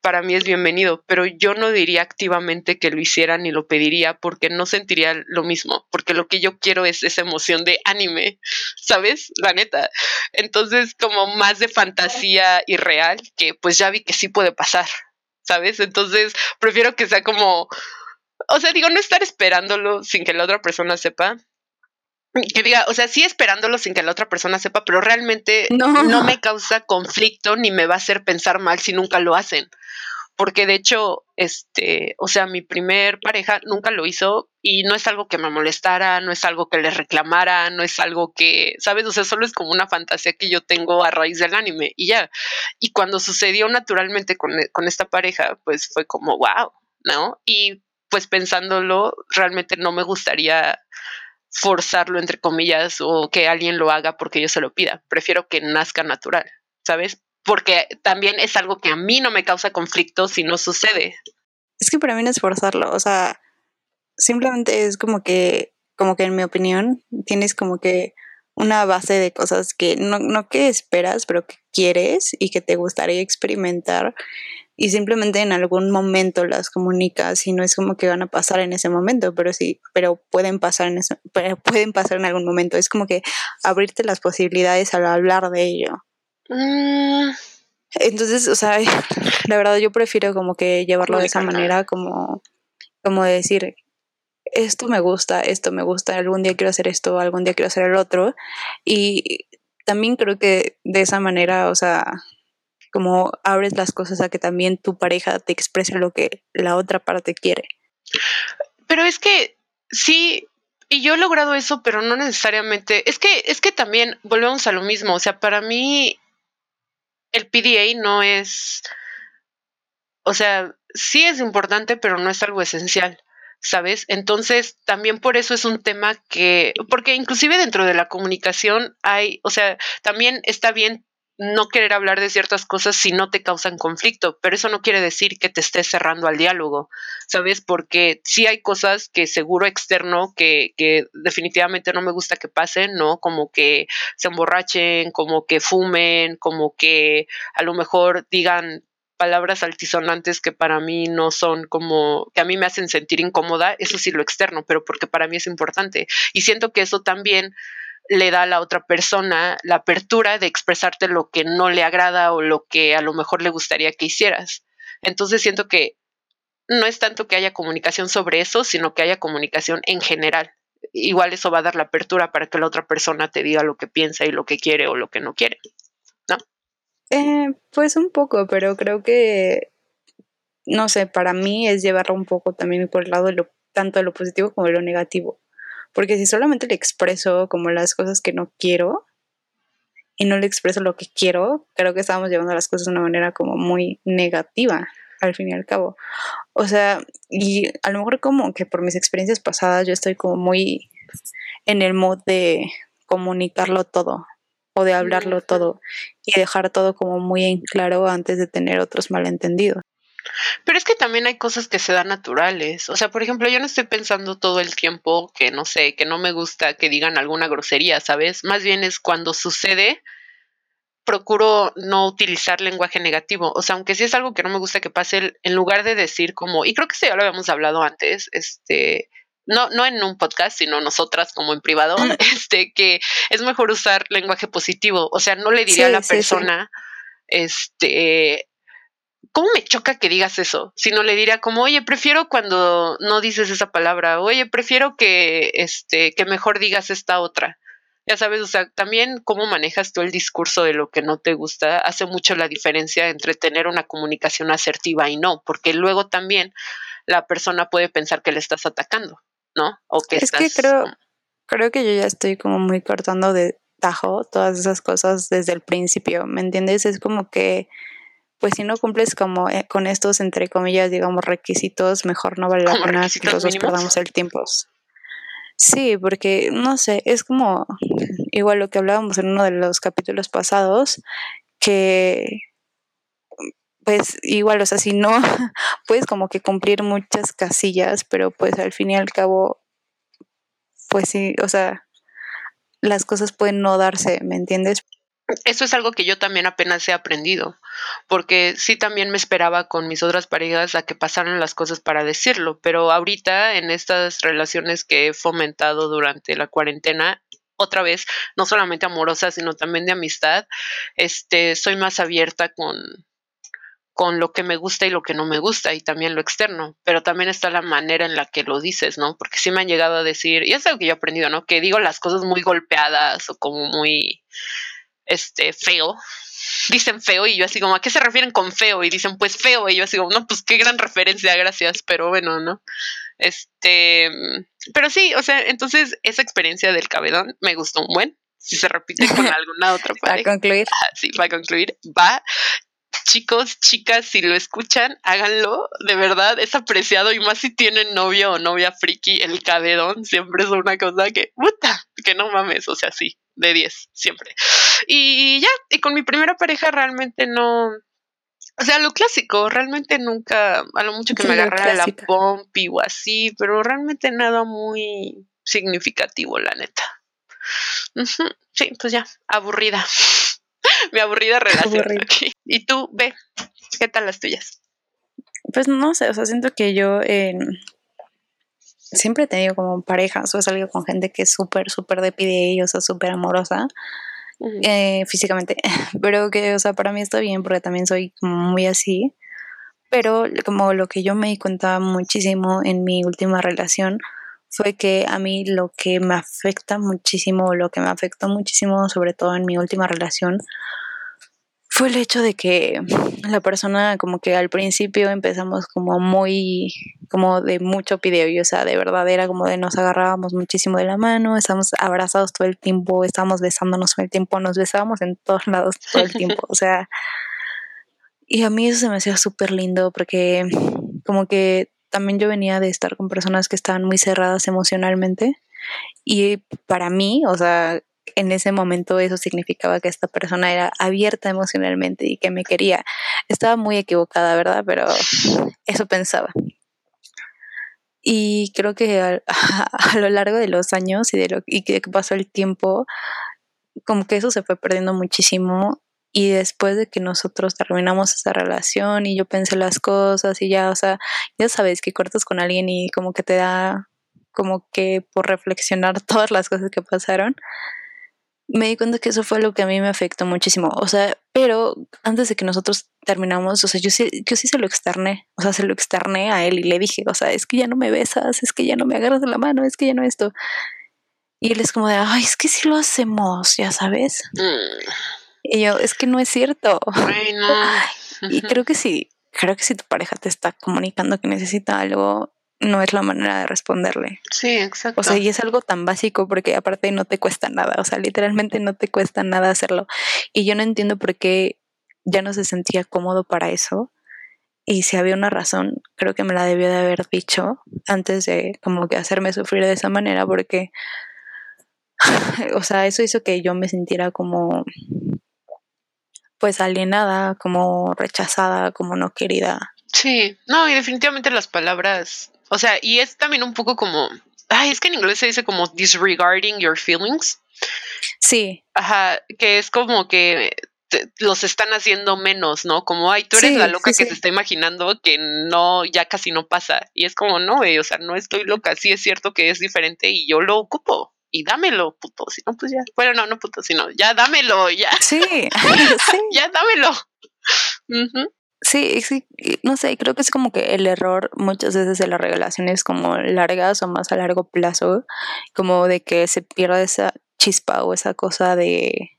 para mí es bienvenido, pero yo no diría activamente que lo hiciera ni lo pediría porque no sentiría lo mismo, porque lo que yo quiero es esa emoción de anime, ¿sabes? La neta. Entonces, como más de fantasía y real, que pues ya vi que sí puede pasar, ¿sabes? Entonces, prefiero que sea como, o sea, digo, no estar esperándolo sin que la otra persona sepa, que diga, o sea, sí esperándolo sin que la otra persona sepa, pero realmente no. me causa conflicto ni me va a hacer pensar mal si nunca lo hacen. Porque de hecho, este, o sea, mi primer pareja nunca lo hizo y no es algo que me molestara, no es algo que le reclamara, no es algo que, ¿sabes? O sea, solo es como una fantasía que yo tengo a raíz del anime y ya. Y cuando sucedió naturalmente con, con esta pareja, pues fue como, wow, ¿no? Y pues pensándolo, realmente no me gustaría forzarlo entre comillas o que alguien lo haga porque yo se lo pida. Prefiero que nazca natural, ¿sabes? porque también es algo que a mí no me causa conflicto si no sucede. Es que para mí no es forzarlo, o sea, simplemente es como que, como que en mi opinión, tienes como que una base de cosas que no, no que esperas, pero que quieres y que te gustaría experimentar y simplemente en algún momento las comunicas y no es como que van a pasar en ese momento, pero sí, pero pueden pasar en ese, pueden pasar en algún momento. Es como que abrirte las posibilidades al hablar de ello. Mm. Entonces, o sea, la verdad yo prefiero como que llevarlo de esa manera, como, como decir, esto me gusta, esto me gusta, algún día quiero hacer esto, algún día quiero hacer el otro. Y también creo que de esa manera, o sea, como abres las cosas a que también tu pareja te exprese lo que la otra parte quiere. Pero es que sí, y yo he logrado eso, pero no necesariamente. Es que, es que también volvemos a lo mismo. O sea, para mí el PDA no es. O sea, sí es importante, pero no es algo esencial. ¿Sabes? Entonces, también por eso es un tema que, porque inclusive dentro de la comunicación hay, o sea, también está bien no querer hablar de ciertas cosas si no te causan conflicto, pero eso no quiere decir que te estés cerrando al diálogo, ¿sabes? Porque sí hay cosas que seguro externo que, que definitivamente no me gusta que pasen, ¿no? Como que se emborrachen, como que fumen, como que a lo mejor digan palabras altisonantes que para mí no son como, que a mí me hacen sentir incómoda, eso sí lo externo, pero porque para mí es importante. Y siento que eso también le da a la otra persona la apertura de expresarte lo que no le agrada o lo que a lo mejor le gustaría que hicieras. Entonces siento que no es tanto que haya comunicación sobre eso, sino que haya comunicación en general. Igual eso va a dar la apertura para que la otra persona te diga lo que piensa y lo que quiere o lo que no quiere. ¿No? Eh, pues un poco, pero creo que, no sé, para mí es llevarlo un poco también por el lado tanto de lo positivo como de lo negativo. Porque si solamente le expreso como las cosas que no quiero y no le expreso lo que quiero, creo que estamos llevando las cosas de una manera como muy negativa al fin y al cabo. O sea, y a lo mejor como que por mis experiencias pasadas yo estoy como muy en el modo de comunicarlo todo o de hablarlo todo y dejar todo como muy en claro antes de tener otros malentendidos. Pero es que también hay cosas que se dan naturales. O sea, por ejemplo, yo no estoy pensando todo el tiempo que no sé, que no me gusta que digan alguna grosería, ¿sabes? Más bien es cuando sucede, procuro no utilizar lenguaje negativo. O sea, aunque sí es algo que no me gusta que pase, en lugar de decir como, y creo que eso ya lo habíamos hablado antes, este, no, no en un podcast, sino nosotras como en privado, este, que es mejor usar lenguaje positivo. O sea, no le diría a la persona, este, ¿cómo me choca que digas eso? Si no le diría como, oye, prefiero cuando no dices esa palabra, oye, prefiero que, este, que mejor digas esta otra. Ya sabes, o sea, también cómo manejas tú el discurso de lo que no te gusta hace mucho la diferencia entre tener una comunicación asertiva y no, porque luego también la persona puede pensar que le estás atacando, ¿no? O que es que creo, creo que yo ya estoy como muy cortando de tajo todas esas cosas desde el principio, ¿me entiendes? Es como que pues si no cumples como eh, con estos, entre comillas, digamos, requisitos, mejor no vale la pena que nosotros perdamos el tiempo. Sí, porque no sé, es como igual lo que hablábamos en uno de los capítulos pasados, que pues igual, o sea, si no, puedes como que cumplir muchas casillas, pero pues al fin y al cabo, pues sí, o sea, las cosas pueden no darse, ¿me entiendes? Eso es algo que yo también apenas he aprendido, porque sí también me esperaba con mis otras parejas a que pasaran las cosas para decirlo, pero ahorita en estas relaciones que he fomentado durante la cuarentena, otra vez, no solamente amorosa, sino también de amistad, este, soy más abierta con, con lo que me gusta y lo que no me gusta y también lo externo, pero también está la manera en la que lo dices, ¿no? Porque sí me han llegado a decir, y es algo que yo he aprendido, ¿no? Que digo las cosas muy golpeadas o como muy este, feo. Dicen feo y yo así como, ¿a qué se refieren con feo? Y dicen, pues feo. Y yo así como, no, pues qué gran referencia, gracias, pero bueno, ¿no? Este, pero sí, o sea, entonces esa experiencia del cabedón me gustó un buen. Si se repite con alguna otra Para concluir. Ah, sí, para concluir, va. Chicos, chicas, si lo escuchan, háganlo. De verdad, es apreciado y más si tienen novio o novia friki, el cabedón siempre es una cosa que, puta, que no mames, o sea, sí, de 10, siempre. Y ya, y con mi primera pareja realmente no, o sea, lo clásico, realmente nunca, a lo mucho que Sí, me agarrara la pompi o así, pero realmente nada muy significativo, la neta. Sí, pues ya, aburrida. Mi aburrida relación. Aburrida. Y tú, ve, ¿qué tal las tuyas? Pues no sé, o sea, siento que yo eh, siempre he tenido como parejas o he salido con gente que es súper, súper de pide o sea, súper amorosa eh, físicamente, pero que, o sea, para mí está bien porque también soy como muy así, pero como lo que yo me di cuenta muchísimo en mi última relación fue que a mí lo que me afecta muchísimo, lo que me afectó muchísimo, sobre todo en mi última relación, fue el hecho de que la persona como que al principio empezamos como muy, como de mucho video y o sea, de verdad era como de nos agarrábamos muchísimo de la mano, estábamos abrazados todo el tiempo, estábamos besándonos todo el tiempo, nos besábamos en todos lados todo el tiempo, o sea, y a mí eso se me hacía súper lindo porque como que también yo venía de estar con personas que estaban muy cerradas emocionalmente y para mí, o sea, en ese momento eso significaba que esta persona era abierta emocionalmente y que me quería. Estaba muy equivocada, ¿verdad? Pero eso pensaba. Y creo que a, lo largo de los años y de lo y que pasó el tiempo, como que eso se fue perdiendo muchísimo. Y después de que nosotros terminamos esa relación y yo pensé las cosas y ya, o sea, ya sabes que cortas con alguien y como que te da como que por reflexionar todas las cosas que pasaron, me di cuenta que eso fue lo que a mí me afectó muchísimo. O sea, pero antes de que nosotros terminamos, o sea, yo sí, yo sí se lo externé, o sea, se lo externé a él y le dije, o sea, es que ya no me besas, es que ya no me agarras de la mano, es que ya no esto. Y él es como de, ay, es que sí lo hacemos, ya sabes. Mm, Y yo, es que no es cierto. ay, no. Y creo que sí, creo que si tu pareja te está comunicando que necesita algo, no es la manera de responderle. Sí, exacto. O sea, y es algo tan básico porque aparte no te cuesta nada, o sea, literalmente no te cuesta nada hacerlo. Y yo no entiendo por qué ya no se sentía cómodo para eso. Y si había una razón, creo que me la debió de haber dicho antes de como que hacerme sufrir de esa manera porque, o sea, eso hizo que yo me sintiera como pues alienada, como rechazada, como no querida. Sí, no, y definitivamente las palabras, o sea, y es también un poco como, ay, es que en inglés se dice como disregarding your feelings, Sí, ajá, que es como que te- los están haciendo menos, ¿no? Como, ay, tú eres Sí, la loca sí, que sí. se está imaginando que no, ya casi no pasa, y es como, no, güey, o sea, no estoy loca, sí es cierto que es diferente y yo lo ocupo. Y dámelo, puto. Si no, pues ya. Bueno, no, no, puto, sino ya dámelo, ya, sí, sí. ya dámelo. Ujú. Sí, sí, no sé, creo que es como que el error muchas veces de las relaciones como largas o más a largo plazo, como de que se pierda esa chispa o esa cosa de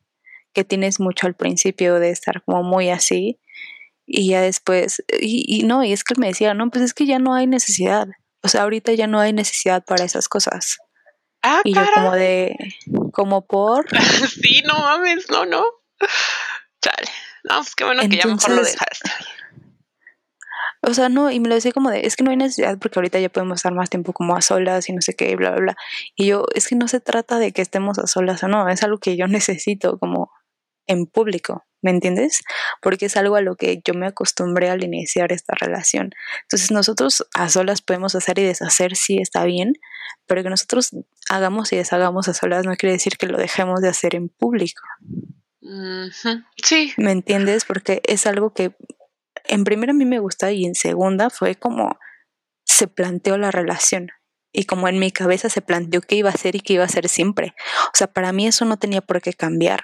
que tienes mucho al principio de estar como muy así y ya después, y, y no, y es que me decía, no, pues es que ya no hay necesidad, o sea, ahorita ya no hay necesidad para esas cosas. Ah, Y yo como de, como por, sí, no mames, no, no. Chale. No, pues qué bueno que ya mejor lo Entonces- dejaste. O sea, no, y me lo decía como de, es que no hay necesidad porque ahorita ya podemos estar más tiempo como a solas y no sé qué, bla, bla, bla. Y yo, es que no se trata de que estemos a solas o no, es algo que yo necesito como en público, ¿me entiendes? Porque es algo a lo que yo me acostumbré al iniciar esta relación. Entonces nosotros a solas podemos hacer y deshacer, sí está bien, pero que nosotros hagamos y deshagamos a solas no quiere decir que lo dejemos de hacer en público. Sí, ¿Me entiendes? Porque es algo que en primera a mí me gusta y en segunda fue como se planteó la relación y como en mi cabeza se planteó qué iba a ser y qué iba a ser siempre. O sea, para mí eso no tenía por qué cambiar.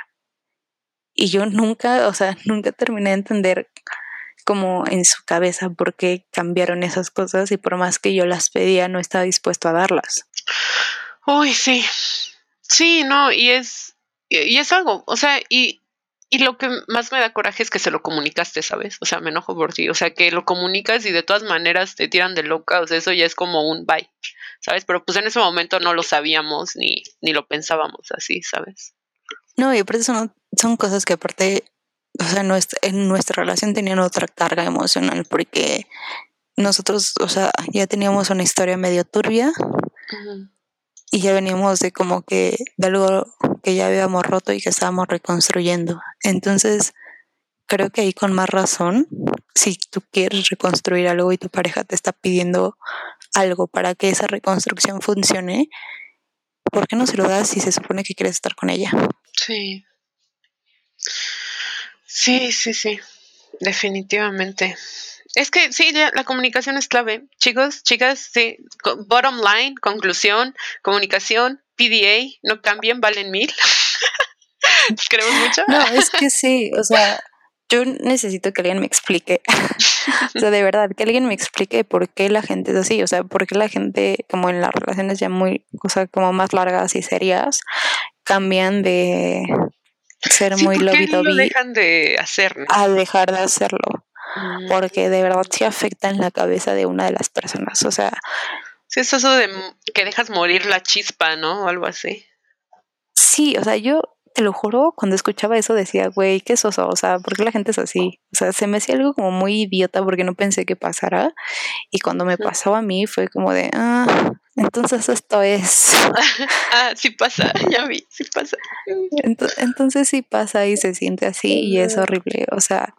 Y yo nunca, o sea, nunca terminé de entender como en su cabeza por qué cambiaron esas cosas y por más que yo las pedía no estaba dispuesto a darlas. Uy, sí. Sí, no, y es, y y es algo, o sea, y, y lo que más me da coraje es que se lo comunicaste, ¿sabes? O sea, me enojo por ti, o sea, que lo comunicas y de todas maneras te tiran de loca, o sea, eso ya es como un bye, ¿sabes? Pero pues en ese momento no lo sabíamos ni, ni lo pensábamos así, ¿sabes? No, y aparte son, son cosas que aparte, o sea, nuestra, en nuestra relación tenían otra carga emocional porque nosotros, o sea, ya teníamos una historia medio turbia Ujú. Y ya veníamos de como que de algo que ya habíamos roto y que estábamos reconstruyendo. Entonces, creo que ahí con más razón, si tú quieres reconstruir algo y tu pareja te está pidiendo algo para que esa reconstrucción funcione, ¿por qué no se lo das si se supone que quieres estar con ella? Sí. Sí, sí, sí. Definitivamente. Es que sí, la, la, comunicación es clave. Chicos, chicas, sí. Bottom line, conclusión, comunicación, PDA, no cambien, valen mil. ¿Creemos mucho? No, es que sí, o sea, yo necesito que alguien me explique. o sea, de verdad, que alguien me explique por qué la gente es así. O sea, por qué la gente, como en las relaciones ya muy, o sea, como más largas y serias, cambian de ser Sí, muy ¿por qué lobby lo dovey dejan de hacer? no? a dejar de hacerlo. Porque de verdad sí afecta en la cabeza de una de las personas. O sea, Sí, es eso de que dejas morir la chispa, ¿no? O algo así. sí, o sea, yo te lo juro, cuando escuchaba eso decía, güey, qué soso, o sea, ¿por qué la gente es así? O sea, se me hacía algo como muy idiota porque no pensé que pasara. Y cuando me pasaba a mí fue como de, ah, entonces esto es. Ah, sí pasa, ya vi, sí pasa. Ento- Entonces sí pasa y se siente así y es horrible. O sea,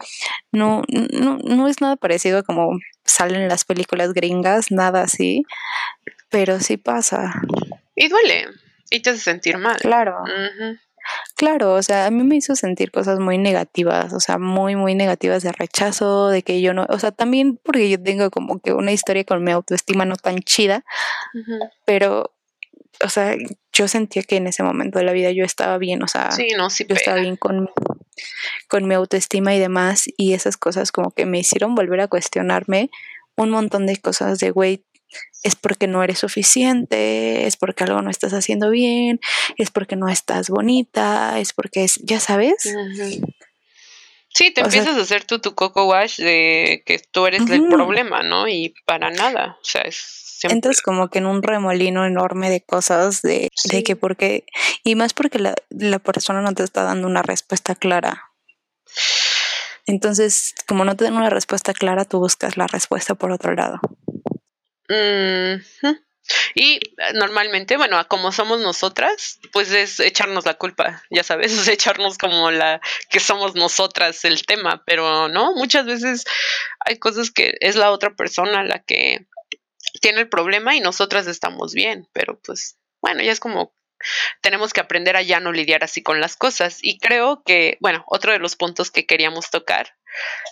no, no, no es nada parecido a como salen las películas gringas, nada así, pero sí pasa. Y duele, y te hace sentir mal. Claro, Ujú. Claro, o sea, a mí me hizo sentir cosas muy negativas, o sea, muy, muy negativas de rechazo, de que yo no, o sea, también porque yo tengo como que una historia con mi autoestima no tan chida, pero, o sea, yo sentía que en ese momento de la vida yo estaba bien, o sea, Sí, no, sí yo estaba bien con, con mi autoestima y demás, y esas cosas como que me hicieron volver a cuestionarme un montón de cosas de, güey, es porque no eres suficiente, es porque algo no estás haciendo bien, es porque no estás bonita, es porque es, ya sabes. Sí, te o sea, empiezas a hacer tú tu coco wash de que tú eres el problema, ¿no? Y para nada, o sea, es siempre... entras como que en un remolino enorme de cosas de, de que porque, y más porque la, la persona no te está dando una respuesta clara. Entonces, como no te dan una respuesta clara, tú buscas la respuesta por otro lado. Y eh, normalmente, bueno, como somos nosotras, pues es echarnos la culpa, ya sabes, es echarnos como la que somos nosotras el tema, pero no, muchas veces hay cosas que es la otra persona la que tiene el problema y nosotras estamos bien, pero pues bueno, ya es como tenemos que aprender a ya no lidiar así con las cosas. Y creo que, bueno, otro de los puntos que queríamos tocar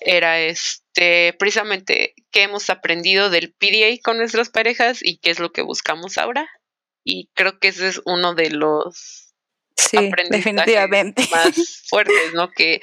era este, precisamente qué hemos aprendido del PDA con nuestras parejas y qué es lo que buscamos ahora. Y creo que ese es uno de los Sí, aprendizajes definitivamente. más fuertes, ¿no? Que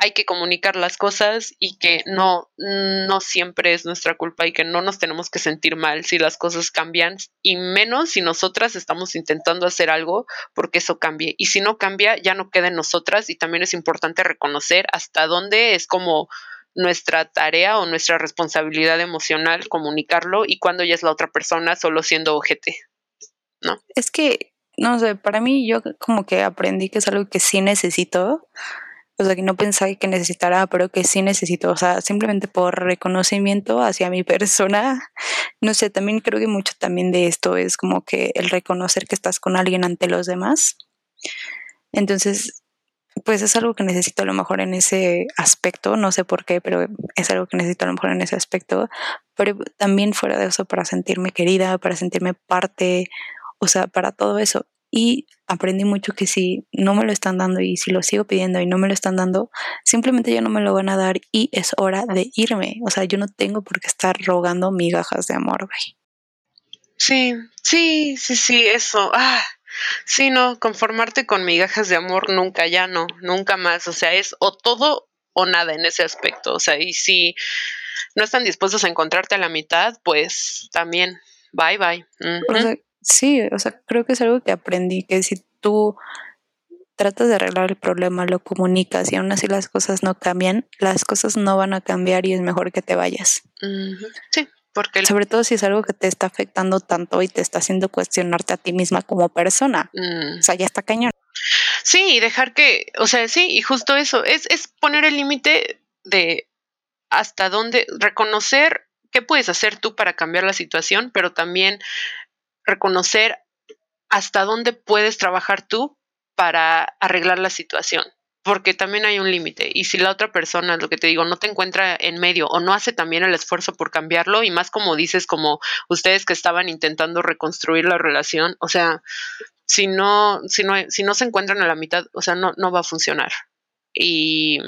hay que comunicar las cosas y que no, no siempre es nuestra culpa y que no nos tenemos que sentir mal si las cosas cambian y menos si nosotras estamos intentando hacer algo porque eso cambie. Y si no cambia, ya no queda en nosotras y también es importante reconocer hasta dónde es como nuestra tarea o nuestra responsabilidad emocional comunicarlo y cuando ya es la otra persona solo siendo ojete, ¿no? Es que, no sé, para mí yo como que aprendí que es algo que sí necesito. O sea, que no pensaba que necesitara, pero que sí necesito. O sea, simplemente por reconocimiento hacia mi persona. No sé, también creo que mucho también de esto es como que el reconocer que estás con alguien ante los demás. Entonces, pues es algo que necesito a lo mejor en ese aspecto, no sé por qué, pero es algo que necesito a lo mejor en ese aspecto, pero también fuera de eso para sentirme querida, para sentirme parte, o sea, para todo eso. Y aprendí mucho que si no me lo están dando y si lo sigo pidiendo y no me lo están dando, simplemente ya no me lo van a dar y es hora de irme. O sea, yo no tengo por qué estar rogando migajas de amor, güey. Sí, sí, sí, sí, eso. Ah, sí, no, conformarte con migajas de amor nunca, ya no, nunca más. O sea, es o todo o nada en ese aspecto. O sea, y si no están dispuestos a encontrarte a la mitad, pues también, bye bye. O Ujú. sea, sí, o sea, creo que es algo que aprendí, que si tú tratas de arreglar el problema, lo comunicas y aún así las cosas no cambian, las cosas no van a cambiar y es mejor que te vayas. Sí, porque Sobre todo si es algo que te está afectando tanto y te está haciendo cuestionarte a ti misma como persona. mm, O sea, ya está cañón. Sí, y dejar que, o sea, sí, y justo eso, es, es poner el límite de hasta dónde, reconocer qué puedes hacer tú para cambiar la situación, pero también reconocer hasta dónde puedes trabajar tú para arreglar la situación porque también hay un límite. Y si la otra persona, lo que te digo, no te encuentra en medio o no hace también el esfuerzo por cambiarlo, y más como dices, como ustedes que estaban intentando reconstruir la relación, o sea, si no, si no, si no se encuentran a la mitad, o sea, no, no va a funcionar. Y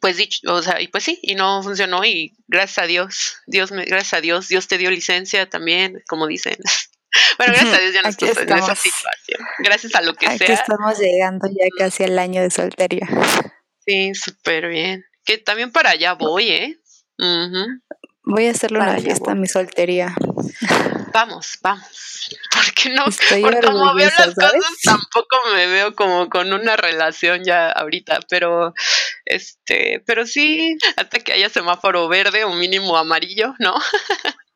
pues dicho, o sea, y pues sí, y no funcionó, y gracias a Dios, Dios me, gracias a Dios, Dios te dio licencia también, como dicen. Bueno, gracias a Dios ya no estoy en esa situación. Gracias a lo que Aquí sea. estamos llegando ya casi al año de soltería. Sí, súper bien. Que también para allá voy, ¿eh? Voy a hacerle una fiesta a mi soltería. Vamos, vamos. Porque no, porque como veo las cosas, tampoco me veo como con una relación ya ahorita, pero este, pero sí, hasta que haya semáforo verde o mínimo amarillo, ¿no?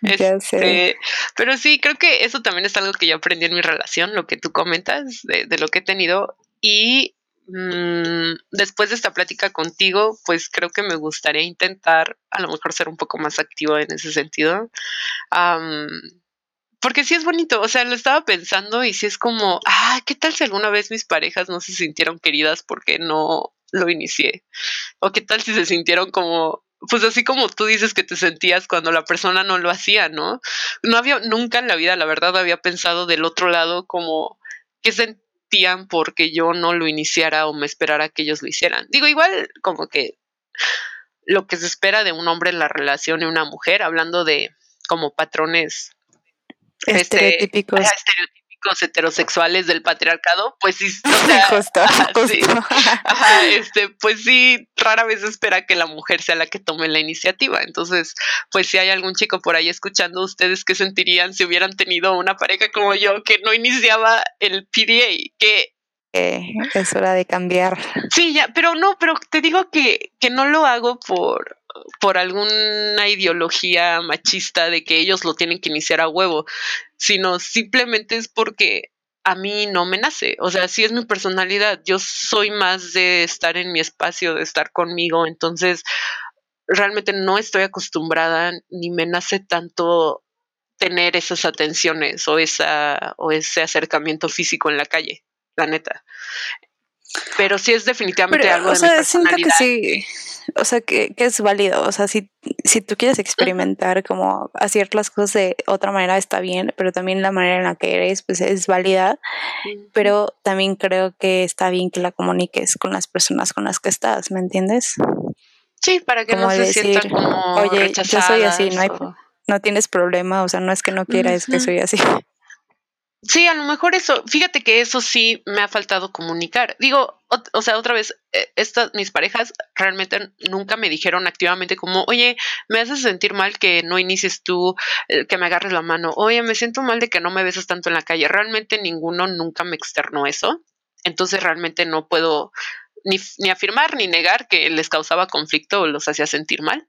Este, pero sí, creo que eso también es algo que yo aprendí en mi relación, lo que tú comentas, de, de lo que he tenido. Y mmm, después de esta plática contigo, pues creo que me gustaría intentar a lo mejor ser un poco más activo en ese sentido. Porque sí es bonito, o sea, lo estaba pensando y sí es como, ah, ¿qué tal si alguna vez mis parejas no se sintieron queridas porque no lo inicié? O qué tal si se sintieron como, pues así como tú dices que te sentías cuando la persona no lo hacía, ¿no? No había, nunca en la vida, la verdad, había pensado del otro lado como qué sentían porque yo no lo iniciara o me esperara que ellos lo hicieran. Digo, igual como que lo que se espera de un hombre en la relación y una mujer, hablando de como patrones estereotípicos. Este, estereotípicos heterosexuales del patriarcado, pues sí, o sea, justo, ajá, justo. sí. Ajá, este, pues sí, rara vez espera que la mujer sea la que tome la iniciativa. Entonces, pues si hay algún chico por ahí escuchando, ¿ustedes qué sentirían si hubieran tenido una pareja como yo que no iniciaba el PDA? Que Eh, es hora de cambiar. Sí, ya, pero no, pero te digo que, que no lo hago por, por alguna ideología machista de que ellos lo tienen que iniciar a huevo, sino simplemente es porque a mí no me nace. O sea, sí es mi personalidad. Yo soy más de estar en mi espacio, de estar conmigo. Entonces, realmente no estoy acostumbrada ni me nace tanto tener esas atenciones o esa o ese acercamiento físico en la calle, la neta. Pero sí es definitivamente Pero, algo o de sea, mi siento que sí, o sea, que, que es válido. O sea, si, si tú quieres experimentar como hacer las cosas de otra manera está bien, pero también la manera en la que eres, pues es válida. Pero también creo que está bien que la comuniques con las personas con las que estás, ¿me entiendes? Sí, para que Como no se decir, sientan como oye, yo soy así, no hay, o- no tienes problema, o sea, no es que no quiera, es que soy así. Sí, a lo mejor eso, fíjate que eso sí me ha faltado comunicar. Digo, o, sea, otra vez, eh, estas, mis parejas realmente nunca me dijeron activamente como, oye, me haces sentir mal que no inicies tú, eh, que me agarres la mano, oye, me siento mal de que no me besas tanto en la calle. Realmente ninguno nunca me externó eso. Entonces realmente no puedo ni, ni afirmar ni negar que les causaba conflicto o los hacía sentir mal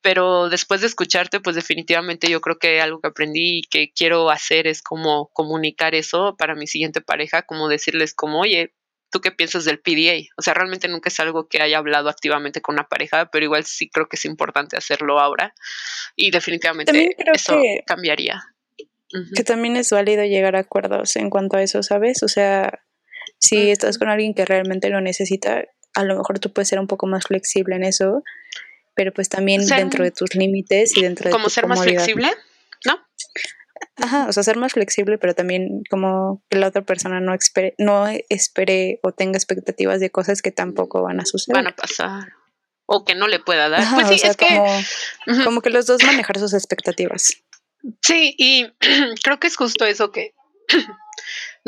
pero después de escucharte, pues definitivamente yo creo que algo que aprendí y que quiero hacer es como comunicar eso para mi siguiente pareja, como decirles como, oye, ¿tú qué piensas del PDA? O sea, realmente nunca es algo que haya hablado activamente con una pareja, pero igual sí creo que es importante hacerlo ahora y definitivamente eso que- cambiaría. Que también es válido llegar a acuerdos en cuanto a eso, ¿sabes? O sea, si estás con alguien que realmente lo necesita, a lo mejor tú puedes ser un poco más flexible en eso, pero pues también Ser dentro de tus límites y dentro de Como tu ser más flexible, ¿no? Ajá, o sea, ser más flexible, pero también como que la otra persona no espere, no espere o tenga expectativas de cosas que tampoco van a suceder. Van a pasar. O que no le pueda dar. Ajá, pues sí, o sea, es que... como que los dos manejar sus expectativas. Sí, y creo que es justo eso que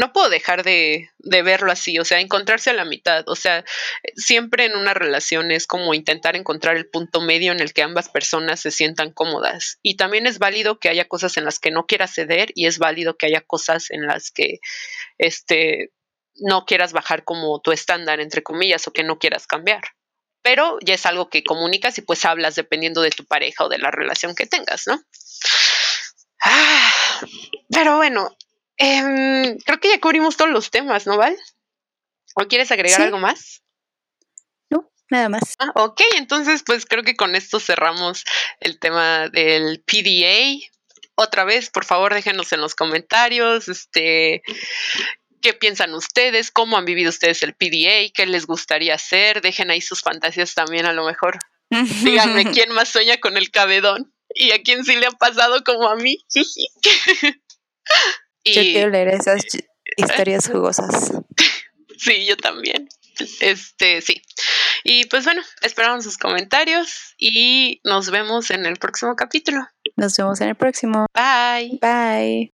no puedo dejar de, de verlo así, o sea, encontrarse a la mitad, o sea, siempre en una relación es como intentar encontrar el punto medio en el que ambas personas se sientan cómodas. Y también es válido que haya cosas en las que no quieras ceder y es válido que haya cosas en las que este, no quieras bajar como tu estándar, entre comillas, o que no quieras cambiar. Pero ya es algo que comunicas y pues hablas dependiendo de tu pareja o de la relación que tengas, ¿no? Ah, pero bueno, em, creo que ya cubrimos todos los temas, ¿no, Val? ¿O quieres agregar Sí. algo más? No, nada más. Ah, ok, entonces pues creo que con esto cerramos el tema del PDA. Otra vez, por favor, déjenos en los comentarios, este, qué piensan ustedes, cómo han vivido ustedes el PDA, qué les gustaría hacer, dejen ahí sus fantasías también a lo mejor. Díganme quién más sueña con el cabedón y a quién sí le ha pasado como a mí. y, yo quiero leer esas historias jugosas. Sí, yo también. Este, sí. Y pues bueno, esperamos sus comentarios y nos vemos en el próximo capítulo. Nos vemos en el próximo. Bye. Bye.